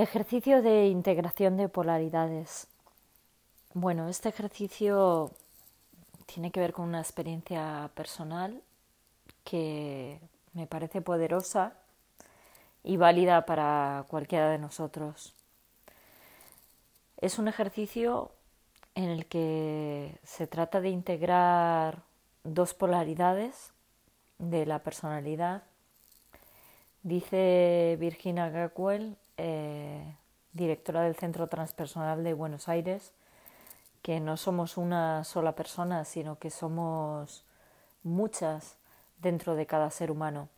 Ejercicio de integración de polaridades. Bueno, este ejercicio tiene que ver con una experiencia personal que me parece poderosa y válida para cualquiera de nosotros. Es un ejercicio en el que se trata de integrar dos polaridades de la personalidad. Dice Virginia Gackwell, eh, directora del Centro Transpersonal de Buenos Aires, que no somos una sola persona, sino que somos muchas dentro de cada ser humano.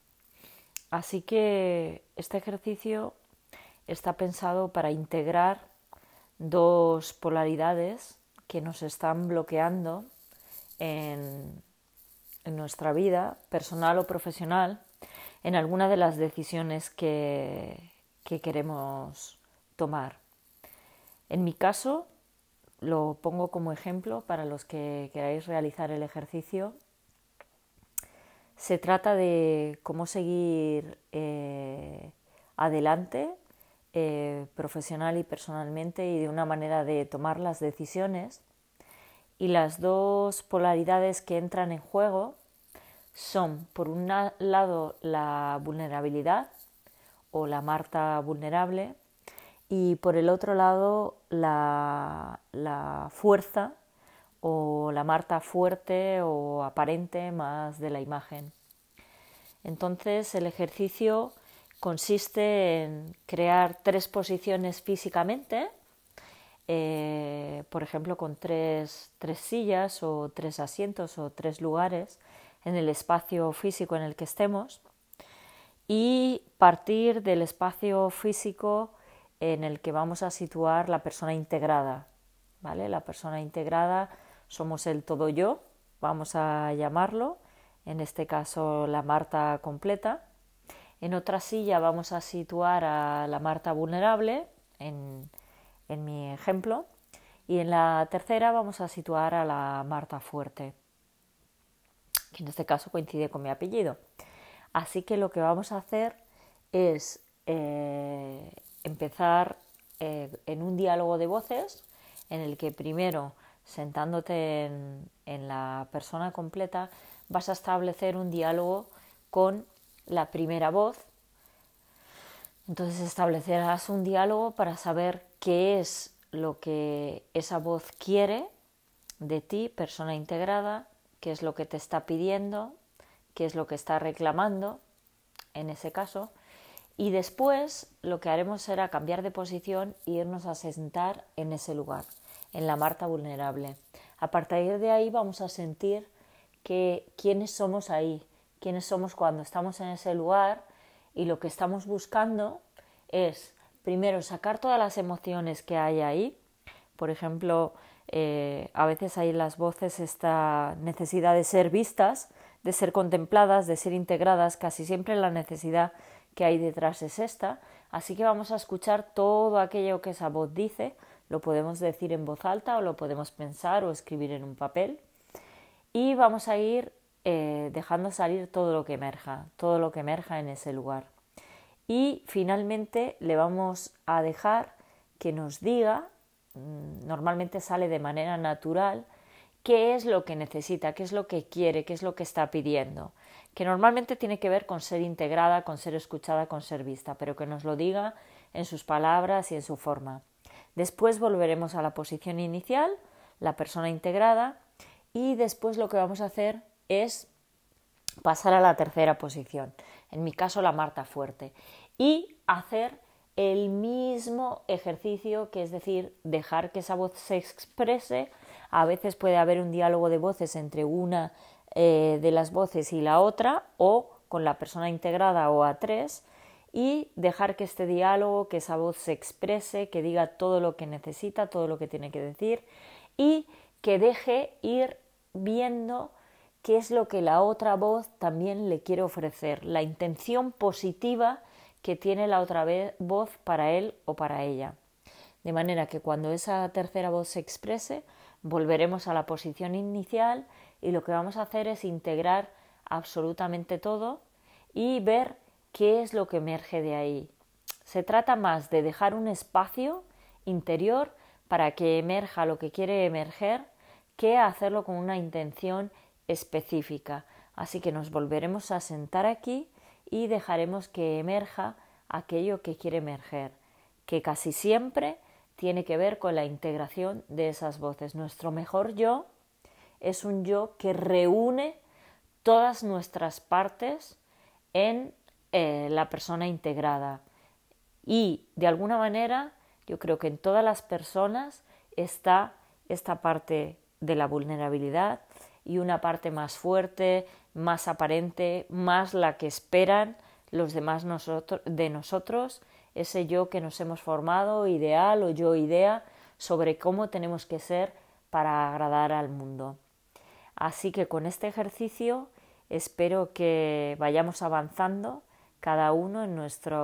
Así que este ejercicio está pensado para integrar dos polaridades que nos están bloqueando en, nuestra vida personal o profesional en alguna de las decisiones que, que queremos tomar. En mi caso, lo pongo como ejemplo para los que queráis realizar el ejercicio. Se trata de cómo seguir eh, adelante eh, profesional y personalmente y de una manera de tomar las decisiones. Y las dos polaridades que entran en juego son, por un lado, la vulnerabilidad o la Marta vulnerable y por el otro lado la, fuerza o la Marta fuerte o aparente más de la imagen. Entonces el ejercicio consiste en crear tres posiciones físicamente, eh, por ejemplo con tres, tres sillas o tres asientos o tres lugares en el espacio físico en el que estemos y partir del espacio físico en el que vamos a situar la persona integrada. ¿vale? La persona integrada somos el todo yo, vamos a llamarlo, en este caso la Marta completa. En otra silla vamos a situar a la Marta vulnerable, en, en mi ejemplo, y en la tercera vamos a situar a la Marta fuerte, que en este caso coincide con mi apellido. Así que lo que vamos a hacer es eh, empezar eh, en un diálogo de voces en el que primero, sentándote en, la persona completa, vas a establecer un diálogo con la primera voz. Entonces establecerás un diálogo para saber qué es lo que esa voz quiere de ti, persona integrada, qué es lo que te está pidiendo, qué es lo que está reclamando en ese caso, y después lo que haremos será cambiar de posición e irnos a sentar en ese lugar, en la Marta vulnerable. A partir de ahí vamos a sentir que quiénes somos ahí, quiénes somos cuando estamos en ese lugar y lo que estamos buscando es primero sacar todas las emociones que hay ahí. Por ejemplo, eh, a veces hay en las voces esta necesidad de ser vistas, de ser contempladas, de ser integradas, casi siempre la necesidad que hay detrás es esta, así que vamos a escuchar todo aquello que esa voz dice, lo podemos decir en voz alta o lo podemos pensar o escribir en un papel. Y vamos a ir eh, dejando salir todo lo que emerja, todo lo que emerja en ese lugar. Y finalmente le vamos a dejar que nos diga, mm, normalmente sale de manera natural, qué es lo que necesita, qué es lo que quiere, qué es lo que está pidiendo que normalmente tiene que ver con ser integrada, con ser escuchada, con ser vista, pero que nos lo diga en sus palabras y en su forma. Después volveremos a la posición inicial, la persona integrada, y después lo que vamos a hacer es pasar a la tercera posición, en mi caso la Marta fuerte, y hacer el mismo ejercicio, que es decir, dejar que esa voz se exprese. A veces puede haber un diálogo de voces entre una eh, de las voces y la otra o con la persona integrada o a tres y dejar que este diálogo, que esa voz se exprese, que diga todo lo que necesita, todo lo que tiene que decir y que deje ir viendo qué es lo que la otra voz también le quiere ofrecer, la intención positiva que tiene la otra voz para él o para ella. De manera que cuando esa tercera voz se exprese, volveremos a la posición inicial y lo que vamos a hacer es integrar absolutamente todo y ver qué es lo que emerge de ahí. Se trata más de dejar un espacio interior para que emerja lo que quiere emerger que hacerlo con una intención específica. Así que nos volveremos a sentar aquí y dejaremos que emerja aquello que quiere emerger, que casi siempre tiene que ver con la integración de esas voces. Nuestro mejor yo es un yo que reúne todas nuestras partes en eh, la persona integrada. Y de alguna manera yo creo que en todas las personas está esta parte de la vulnerabilidad y una parte más fuerte, más aparente, más la que esperan los demás de nosotros, ese yo que nos hemos formado, ideal o yo idea, sobre cómo tenemos que ser para agradar al mundo. Así que con este ejercicio espero que vayamos avanzando cada uno en nuestra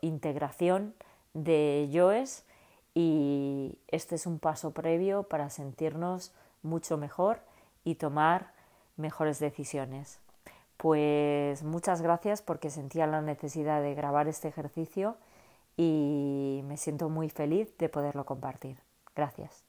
integración de yoes y este es un paso previo para sentirnos mucho mejor y tomar mejores decisiones. Pues muchas gracias porque sentía la necesidad de grabar este ejercicio y me siento muy feliz de poderlo compartir. Gracias.